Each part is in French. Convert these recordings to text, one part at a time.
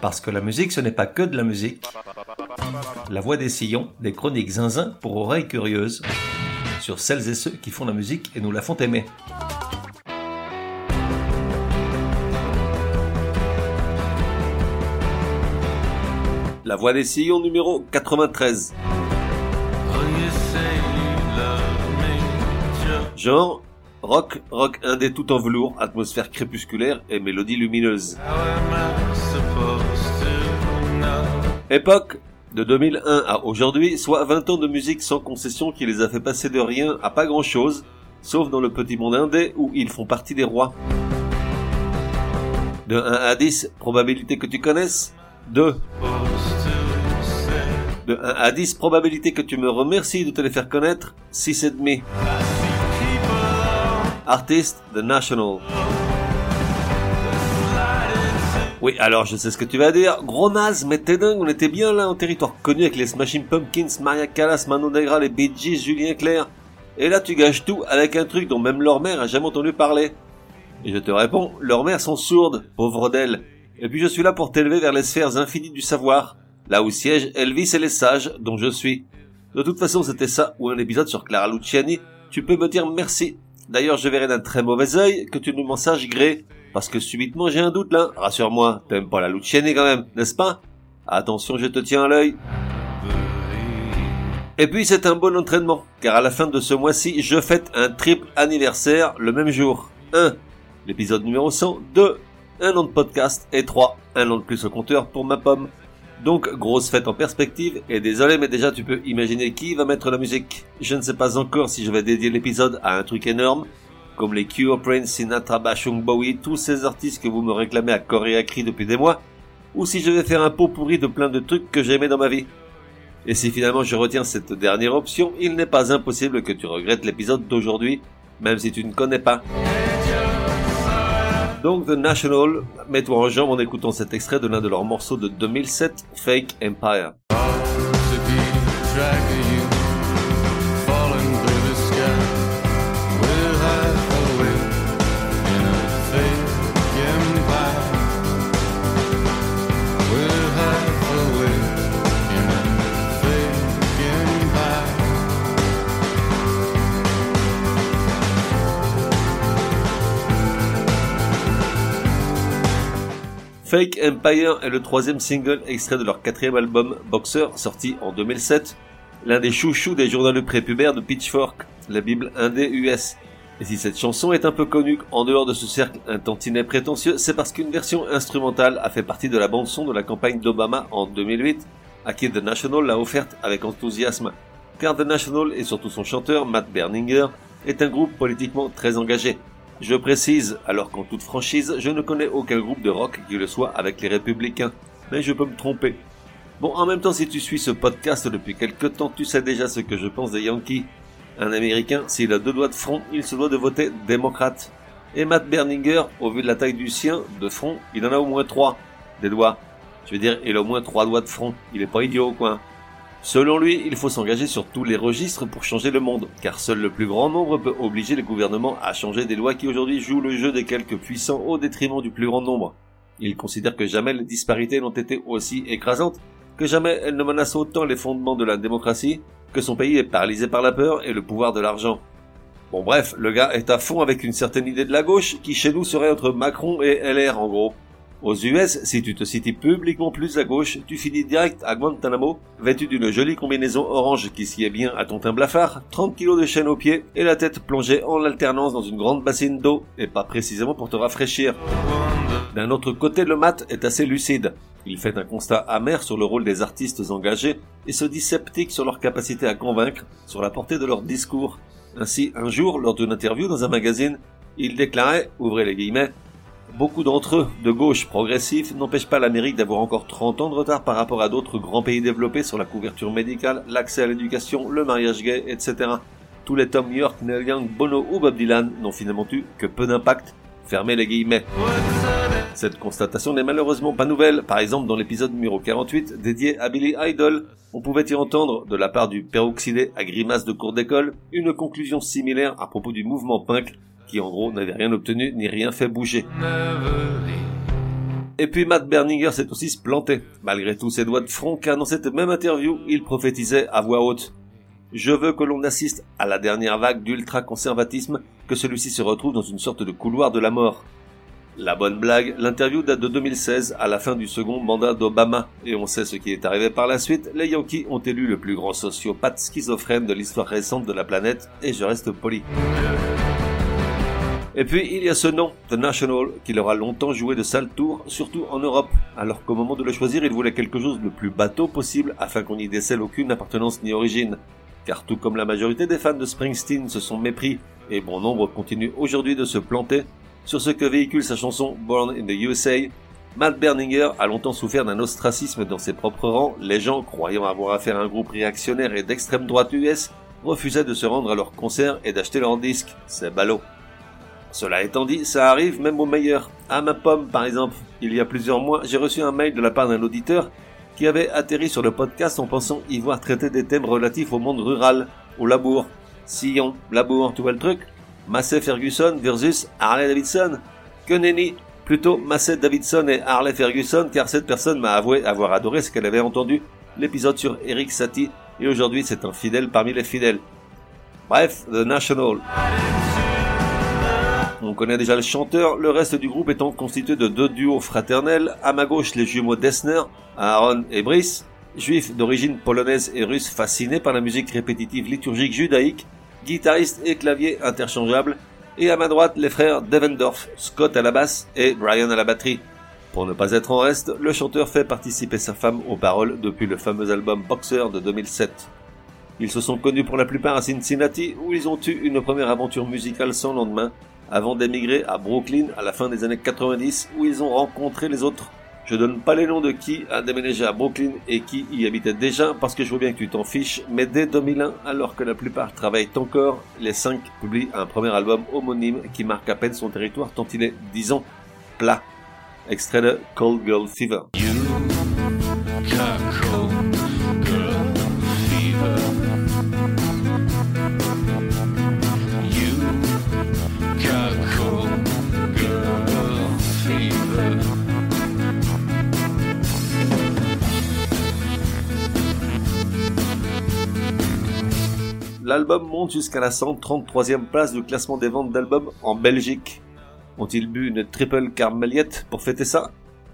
Parce que la musique, ce n'est pas que de la musique. La voix des sillons, des chroniques zinzin pour oreilles curieuses, sur celles et ceux qui font la musique et nous la font aimer. La voix des sillons numéro 93. Genre, rock, rock indé tout en velours, atmosphère crépusculaire et mélodie lumineuse. Époque de 2001 à aujourd'hui, soit 20 ans de musique sans concession qui les a fait passer de rien à pas grand chose, sauf dans le petit monde indé où ils font partie des rois. De 1 à 10, probabilité que tu connaisses 2. De 1 à 10, probabilité que tu me remercies de te les faire connaître 6,5. Artiste, The National. Oui, alors je sais ce que tu vas dire. Gros naze, mais t'es dingue, on était bien là en territoire connu avec les Smashing Pumpkins, Maria Callas, Manu Negra, les Bee Gees, Julien Clerc. Et là tu gâches tout avec un truc dont même leur mère a jamais entendu parler. Et je te réponds, leurs mères sont sourdes, pauvres d'elles. Et puis je suis là pour t'élever vers les sphères infinies du savoir, là où siègent Elvis et les sages, dont je suis. De toute façon, c'était ça ou un épisode sur Clara Luciani. Tu peux me dire merci. D'ailleurs, je verrai d'un très mauvais œil que tu ne m'en saches gré. Parce que subitement j'ai un doute là. Rassure-moi, t'aimes pas la Luciani quand même, n'est-ce pas? Attention, je te tiens à l'œil. Et puis c'est un bon entraînement, car à la fin de ce mois-ci, je fête un triple anniversaire le même jour. 1. L'épisode numéro 100. 2. Un an de podcast. Et 3. Un an de plus au compteur pour ma pomme. Donc, grosse fête en perspective, et désolé, mais déjà tu peux imaginer qui va mettre la musique. Je ne sais pas encore si je vais dédier l'épisode à un truc énorme, comme les Cure, Prince, Sinatra, Bashung, Bowie, tous ces artistes que vous me réclamez à corps et à cri depuis des mois, ou si je vais faire un pot pourri de plein de trucs que j'aimais dans ma vie. Et si finalement je retiens cette dernière option, il n'est pas impossible que tu regrettes l'épisode d'aujourd'hui, même si tu ne connais pas. Donc The National, mets-toi en jambe en écoutant cet extrait de l'un de leurs morceaux de 2007, Fake Empire. Fake Empire est le troisième single extrait de leur quatrième album Boxer, sorti en 2007, l'un des chouchous des journaux prépubères de Pitchfork, la bible indé US. Et si cette chanson est un peu connue en dehors de ce cercle un tantinet prétentieux, c'est parce qu'une version instrumentale a fait partie de la bande son de la campagne d'Obama en 2008, à qui The National l'a offerte avec enthousiasme. Car The National et surtout son chanteur, Matt Berninger, est un groupe politiquement très engagé. Je précise, alors qu'en toute franchise, je ne connais aucun groupe de rock qui le soit avec les républicains, mais je peux me tromper. Bon, en même temps, si tu suis ce podcast depuis quelque temps, tu sais déjà ce que je pense des Yankees. Un Américain, s'il a deux doigts de front, il se doit de voter démocrate. Et Matt Berninger, au vu de la taille du sien, de front, il en a au moins trois. Des doigts. Je veux dire, il a au moins trois doigts de front. Il est pas idiot, quoi. Selon lui, il faut s'engager sur tous les registres pour changer le monde, car seul le plus grand nombre peut obliger les gouvernements à changer des lois qui aujourd'hui jouent le jeu des quelques puissants au détriment du plus grand nombre. Il considère que jamais les disparités n'ont été aussi écrasantes, que jamais elles ne menacent autant les fondements de la démocratie, que son pays est paralysé par la peur et le pouvoir de l'argent. Bon bref, le gars est à fond avec une certaine idée de la gauche qui chez nous serait entre Macron et LR en gros. Aux US, si tu te cites publiquement plus à gauche, tu finis direct à Guantanamo, vêtu d'une jolie combinaison orange qui sied bien à ton teint blafard, 30 kilos de chaîne aux pieds et la tête plongée en alternance dans une grande bassine d'eau, et pas précisément pour te rafraîchir. D'un autre côté, le mat est assez lucide. Il fait un constat amer sur le rôle des artistes engagés et se dit sceptique sur leur capacité à convaincre, sur la portée de leur discours. Ainsi, un jour, lors d'une interview dans un magazine, il déclarait, ouvrez les guillemets, Beaucoup d'entre eux, de gauche progressifs, n'empêchent pas l'Amérique d'avoir encore 30 ans de retard par rapport à d'autres grands pays développés sur la couverture médicale, l'accès à l'éducation, le mariage gay, etc. Tous les Tom York, Neil Young, Bono ou Bob Dylan n'ont finalement eu que peu d'impact. Fermez les guillemets. Cette constatation n'est malheureusement pas nouvelle. Par exemple, dans l'épisode numéro 48 dédié à Billy Idol, on pouvait y entendre, de la part du peroxydé à grimace de cours d'école, une conclusion similaire à propos du mouvement punk qui en gros n'avait rien obtenu ni rien fait bouger. Et puis Matt Berninger s'est aussi planté, malgré tous ses doigts de front, car dans cette même interview, il prophétisait à voix haute. Je veux que l'on assiste à la dernière vague d'ultra-conservatisme, que celui-ci se retrouve dans une sorte de couloir de la mort. La bonne blague, l'interview date de 2016, à la fin du second mandat d'Obama, et on sait ce qui est arrivé par la suite, les Yankees ont élu le plus grand sociopathe schizophrène de l'histoire récente de la planète, et je reste poli. Et puis il y a ce nom, The National, qui leur a longtemps joué de sale tour, surtout en Europe, alors qu'au moment de le choisir, ils voulaient quelque chose le plus bateau possible afin qu'on n'y décèle aucune appartenance ni origine. Car tout comme la majorité des fans de Springsteen se sont mépris, et bon nombre continuent aujourd'hui de se planter, sur ce que véhicule sa chanson Born in the USA, Matt Berninger a longtemps souffert d'un ostracisme dans ses propres rangs, les gens, croyant avoir affaire à un groupe réactionnaire et d'extrême droite US, refusaient de se rendre à leurs concerts et d'acheter leurs disques. C'est ballot. Cela étant dit, ça arrive même aux meilleurs. À ma pomme, par exemple, il y a plusieurs mois, j'ai reçu un mail de la part d'un auditeur qui avait atterri sur le podcast en pensant y voir traiter des thèmes relatifs au monde rural, au labour. Sillon, labour, tu vois le truc? Massey Ferguson versus Harley Davidson. Que nenni Plutôt Massey Davidson et Harley Ferguson car cette personne m'a avoué avoir adoré ce qu'elle avait entendu, l'épisode sur Eric Satie, et aujourd'hui c'est un fidèle parmi les fidèles. Bref, The National. On connaît déjà le chanteur, le reste du groupe étant constitué de deux duos fraternels, à ma gauche les jumeaux Dessner, Aaron et Brice, juifs d'origine polonaise et russe fascinés par la musique répétitive liturgique judaïque, guitariste et clavier interchangeables, et à ma droite les frères Devendorf, Scott à la basse et Brian à la batterie. Pour ne pas être en reste, le chanteur fait participer sa femme aux paroles depuis le fameux album Boxer de 2007. Ils se sont connus pour la plupart à Cincinnati où ils ont eu une première aventure musicale sans lendemain avant d'émigrer à Brooklyn à la fin des années 90 où ils ont rencontré les autres. Je donne pas les noms de qui a déménagé à Brooklyn et qui y habitait déjà parce que je vois bien que tu t'en fiches, mais dès 2001, alors que la plupart travaillent encore, les cinq publient un premier album homonyme qui marque à peine son territoire tant il est, disons, plat. Extrait de Cold Girl Fever. L'album monte jusqu'à la 133e place du classement des ventes d'albums en Belgique. Ont-ils bu une triple carmeliette pour fêter ça?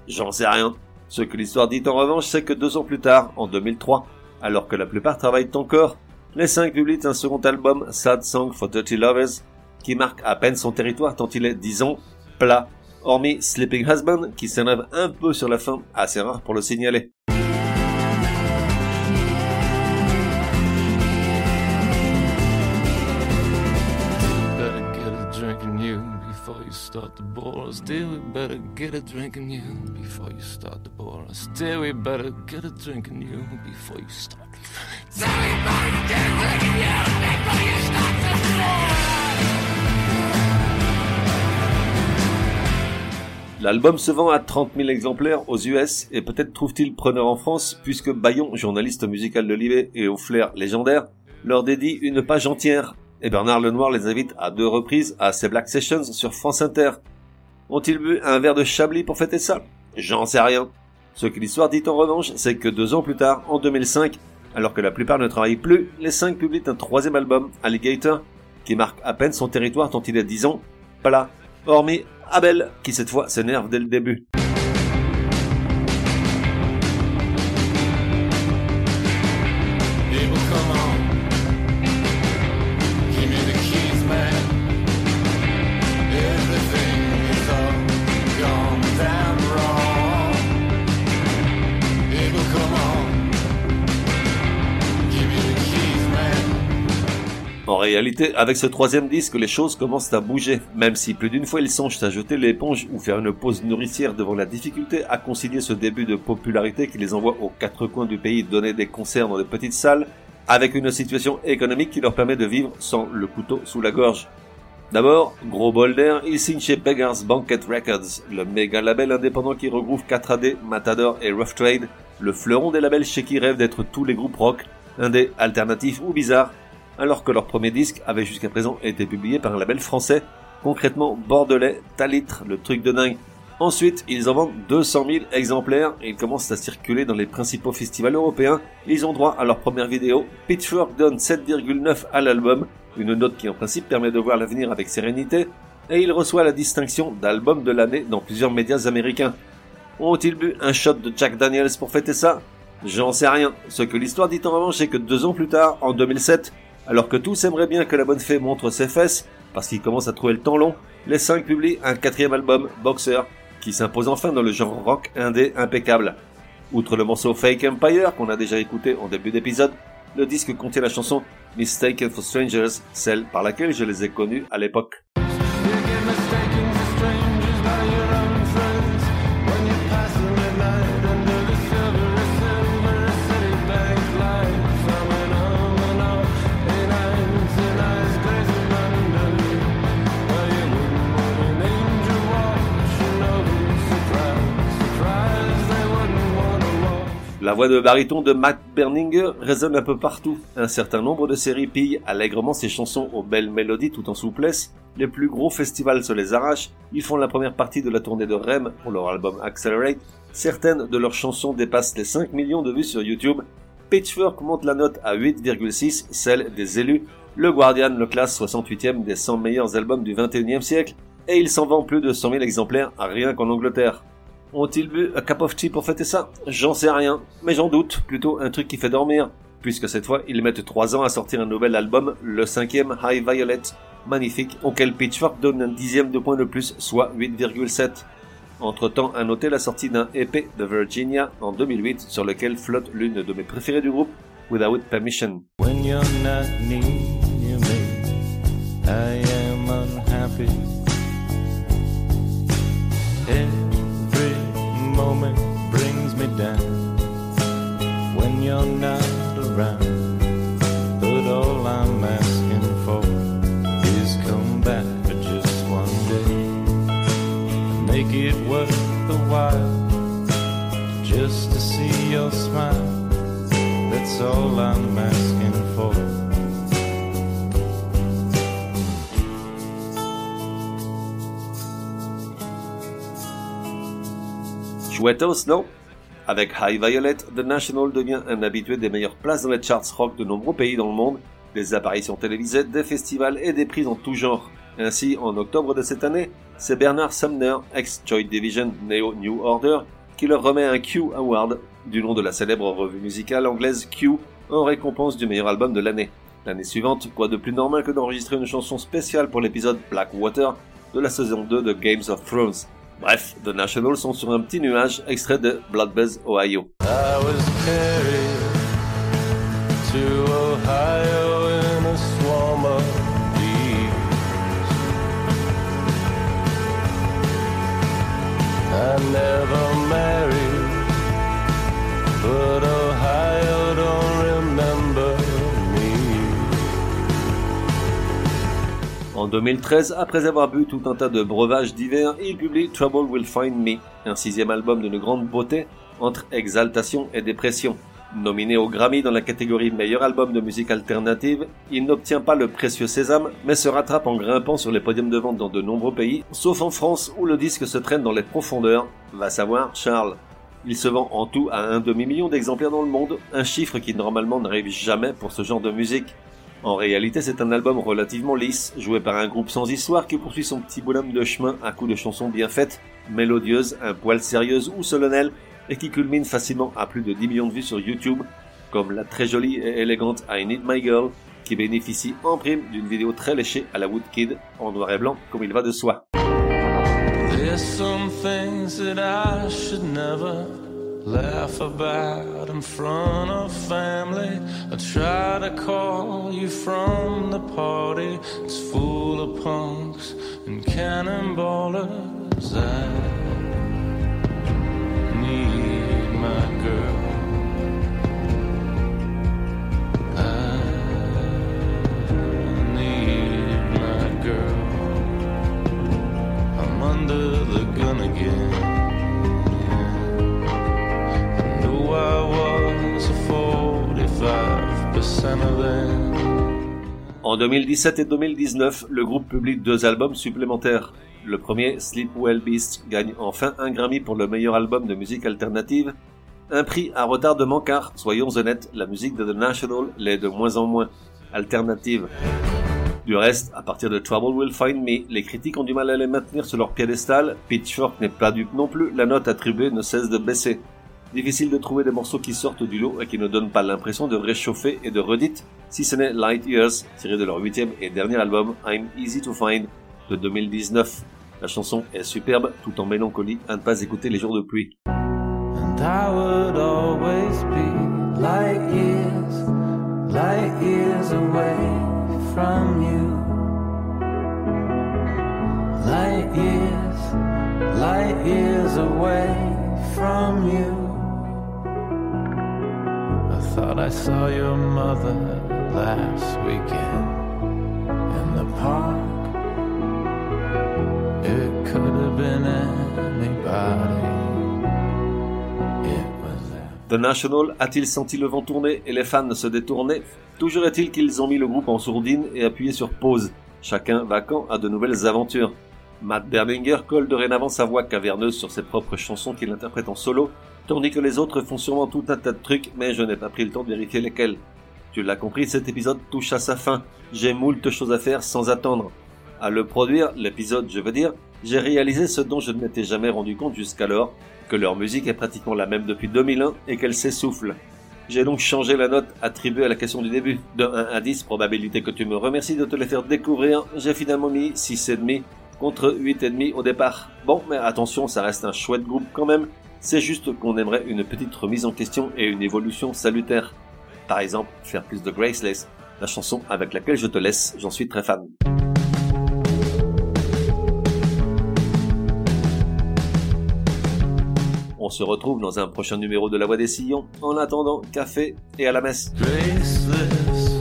J'en sais rien. Ce que l'histoire dit en revanche, c'est que deux ans plus tard, en 2003, alors que la plupart travaillent encore, les cinq publient un second album, Sad Song for Dirty Lovers, qui marque à peine son territoire tant il est, disons, plat, hormis Sleeping Husband, qui s'énerve un peu sur la fin, assez rare pour le signaler. Start the ball. Still, we better get a drink in you before you start the ball. Still, we better get a drink in you before you start. Still, we better get a drink in you before you start the ball. L'album se vend à 30 000 exemplaires aux US et peut-être trouve-t-il preneur en France puisque Bayon, journaliste musical de l'IB et au flair légendaire, leur dédie une page entière et Bernard Lenoir les invite à deux reprises à ses Black Sessions sur France Inter. Ont-ils bu un verre de Chablis pour fêter ça? J'en sais rien. Ce que l'histoire dit en revanche, c'est que deux ans plus tard, en 2005, alors que la plupart ne travaillent plus, les cinq publient un troisième album, Alligator, qui marque à peine son territoire tant il est dix ans, plat, hormis Abel, qui cette fois s'énerve dès le début. En réalité, avec ce troisième disque, les choses commencent à bouger, même si plus d'une fois ils songent à jeter l'éponge ou faire une pause nourricière devant la difficulté à concilier ce début de popularité qui les envoie aux quatre coins du pays donner des concerts dans de petites salles, avec une situation économique qui leur permet de vivre sans le couteau sous la gorge. D'abord, gros bol d'air, ils signent chez Beggars Banquet Records, le méga label indépendant qui regroupe 4AD, Matador et Rough Trade, le fleuron des labels chez qui rêvent d'être tous les groupes rock, indés, alternatifs ou bizarres, alors que leur premier disque avait jusqu'à présent été publié par un label français, concrètement bordelais, Talitre, le truc de dingue. Ensuite, ils en vendent 200 000 exemplaires et ils commencent à circuler dans les principaux festivals européens. Ils ont droit à leur première vidéo. Pitchfork donne 7,9 à l'album, une note qui en principe permet de voir l'avenir avec sérénité, et il reçoit la distinction d'album de l'année dans plusieurs médias américains. Ont-ils bu un shot de Jack Daniels pour fêter ça? J'en sais rien. Ce que l'histoire dit en revanche, c'est que deux ans plus tard, en 2007, alors que tous aimeraient bien que la bonne fée montre ses fesses, parce qu'ils commencent à trouver le temps long, les cinq publient un quatrième album, Boxer, qui s'impose enfin dans le genre rock indé impeccable. Outre le morceau Fake Empire qu'on a déjà écouté en début d'épisode, le disque contient la chanson Mistaken for Strangers, celle par laquelle je les ai connus à l'époque. La voix de baryton de Matt Berninger résonne un peu partout. Un certain nombre de séries pillent allègrement ses chansons aux belles mélodies tout en souplesse. Les plus gros festivals se les arrachent. Ils font la première partie de la tournée de REM pour leur album Accelerate. Certaines de leurs chansons dépassent les 5 millions de vues sur YouTube. Pitchfork monte la note à 8,6, celle des élus. Le Guardian le classe 68e des 100 meilleurs albums du 21e siècle. Et il s'en vend plus de 100 000 exemplaires rien qu'en Angleterre. Ont-ils bu un cup of tea pour fêter ça? J'en sais rien, mais j'en doute, plutôt un truc qui fait dormir, puisque cette fois ils mettent 3 ans à sortir un nouvel album, le cinquième High Violet, magnifique, auquel Pitchfork donne un dixième de point de plus, soit 8,7. Entre-temps, à noter la sortie d'un EP de Virginia en 2008 sur lequel flotte l'une de mes préférées du groupe, Without Permission. Me when you're not around. But all I'm asking for is come back for just one day. Make it worth the while just to see your smile. That's all I'm asking for. Chouettos, non Avec High Violet, The National devient un habitué des meilleures places dans les charts rock de nombreux pays dans le monde, des apparitions télévisées, des festivals et des prises en tout genre. Ainsi, en octobre de cette année, c'est Bernard Sumner, ex-Joy Division Neo New Order, qui leur remet un Q Award, du nom de la célèbre revue musicale anglaise Q, en récompense du meilleur album de l'année. L'année suivante, quoi de plus normal que d'enregistrer une chanson spéciale pour l'épisode Blackwater de la saison 2 de Games of Thrones? Bref, The National sont sur un petit nuage extrait de Bloodbuzz, Ohio. I was to Ohio En 2013, après avoir bu tout un tas de breuvages divers, il publie Trouble Will Find Me, un sixième album d'une grande beauté entre exaltation et dépression. Nominé au Grammy dans la catégorie meilleur album de musique alternative, il n'obtient pas le précieux sésame, mais se rattrape en grimpant sur les podiums de vente dans de nombreux pays, sauf en France où le disque se traîne dans les profondeurs, va savoir Charles. Il se vend en tout à un demi-million d'exemplaires dans le monde, un chiffre qui normalement n'arrive jamais pour ce genre de musique. En réalité, c'est un album relativement lisse, joué par un groupe sans histoire qui poursuit son petit bonhomme de chemin à coups de chansons bien faites, mélodieuses, un poil sérieuses ou solennelles, et qui culmine facilement à plus de 10 millions de vues sur YouTube, comme la très jolie et élégante I Need My Girl, qui bénéficie en prime d'une vidéo très léchée à la Woodkid, en noir et blanc, comme il va de soi. Laugh about in front of family. I try to call you from the party. It's full of punks and cannonballers. I En 2017 et 2019, le groupe publie deux albums supplémentaires. Le premier, Sleep Well Beast, gagne enfin un Grammy pour le meilleur album de musique alternative. Un prix à retardement car, soyons honnêtes, la musique de The National l'est de moins en moins alternative. Du reste, à partir de Trouble Will Find Me, les critiques ont du mal à les maintenir sur leur piédestal, Pitchfork n'est pas dupe non plus, la note attribuée ne cesse de baisser. Difficile de trouver des morceaux qui sortent du lot et qui ne donnent pas l'impression de réchauffer et de redite, si ce n'est Light Years, tiré de leur huitième et dernier album I'm Easy to Find de 2019. La chanson est superbe, tout en mélancolie, à ne pas écouter les jours de pluie. And I would always be light years, light years away from you. Light years, light years away from you. I thought I saw your mother last weekend in the park. It could have been. The National a-t-il senti le vent tourner et les fans se détourner? Toujours est-il qu'ils ont mis le groupe en sourdine et appuyé sur pause. Chacun vacant à de nouvelles aventures. Matt Berlinger colle dorénavant sa voix caverneuse sur ses propres chansons qu'il interprète en solo, tandis que les autres font sûrement tout un tas de trucs, mais je n'ai pas pris le temps de vérifier lesquels. Tu l'as compris, cet épisode touche à sa fin. J'ai moult choses à faire sans attendre. À le produire, l'épisode je veux dire, j'ai réalisé ce dont je ne m'étais jamais rendu compte jusqu'alors, que leur musique est pratiquement la même depuis 2001 et qu'elle s'essouffle. J'ai donc changé la note attribuée à la question du début. De 1 à 10, probabilité que tu me remercies de te les faire découvrir, j'ai finalement mis 6,5 contre 8,5 au départ. Bon, mais attention, ça reste un chouette groupe quand même. C'est juste qu'on aimerait une petite remise en question et une évolution salutaire. Par exemple, faire plus de Graceless, la chanson avec laquelle je te laisse, j'en suis très fan. On se retrouve dans un prochain numéro de La Voix des Sillons. En attendant, café et à la messe. graceless.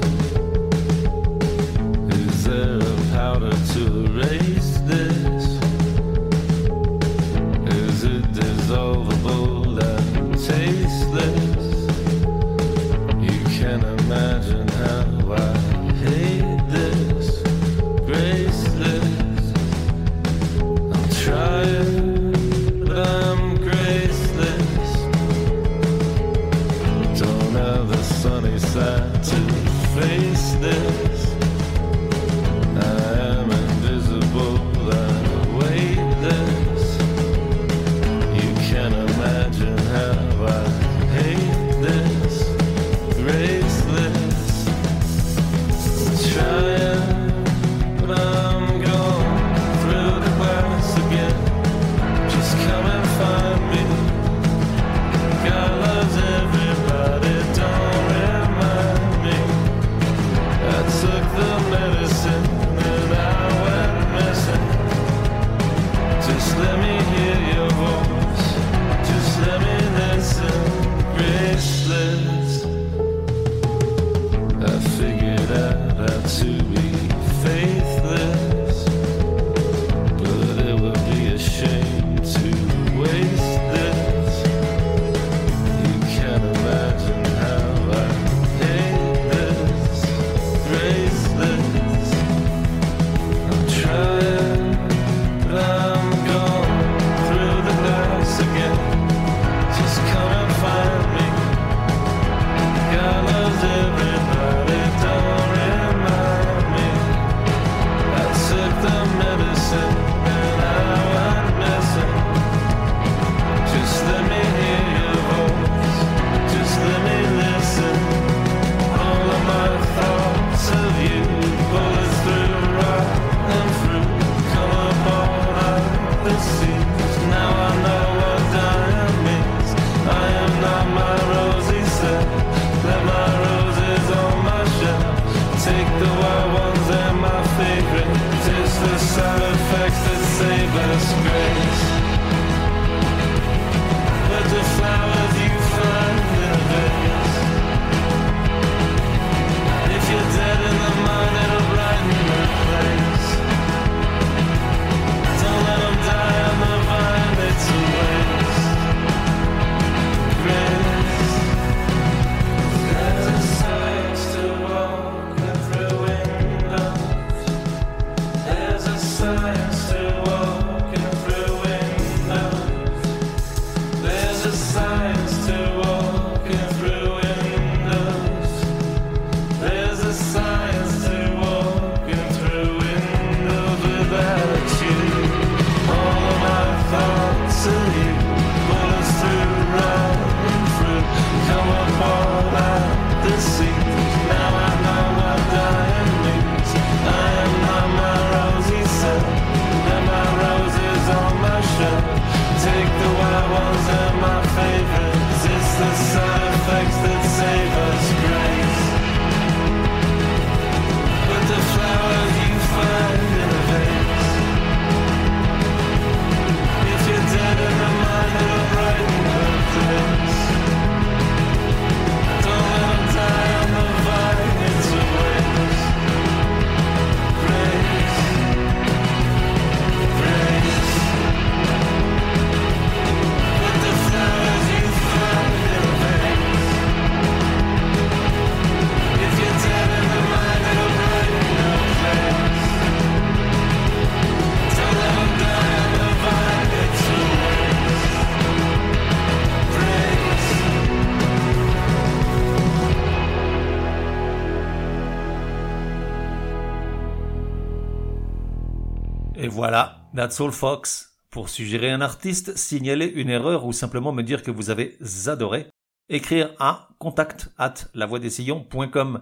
All Fox. Pour suggérer un artiste, signaler une erreur ou simplement me dire que vous avez adoré, écrire à contact at lavoidessillons.com.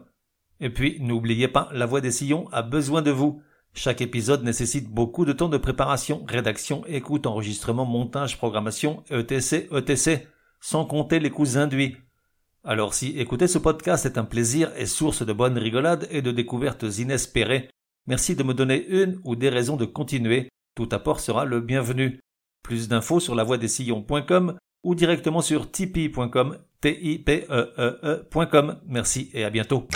Et puis, n'oubliez pas, La Voix des Sillons a besoin de vous. Chaque épisode nécessite beaucoup de temps de préparation, rédaction, écoute, enregistrement, montage, programmation, etc., etc., sans compter les coûts induits. Alors si écouter ce podcast est un plaisir et source de bonnes rigolades et de découvertes inespérées, merci de me donner une ou des raisons de continuer. Tout apport sera le bienvenu. Plus d'infos sur lavoidessillons.com ou directement sur tipeee.com, e e e.com. Merci et à bientôt.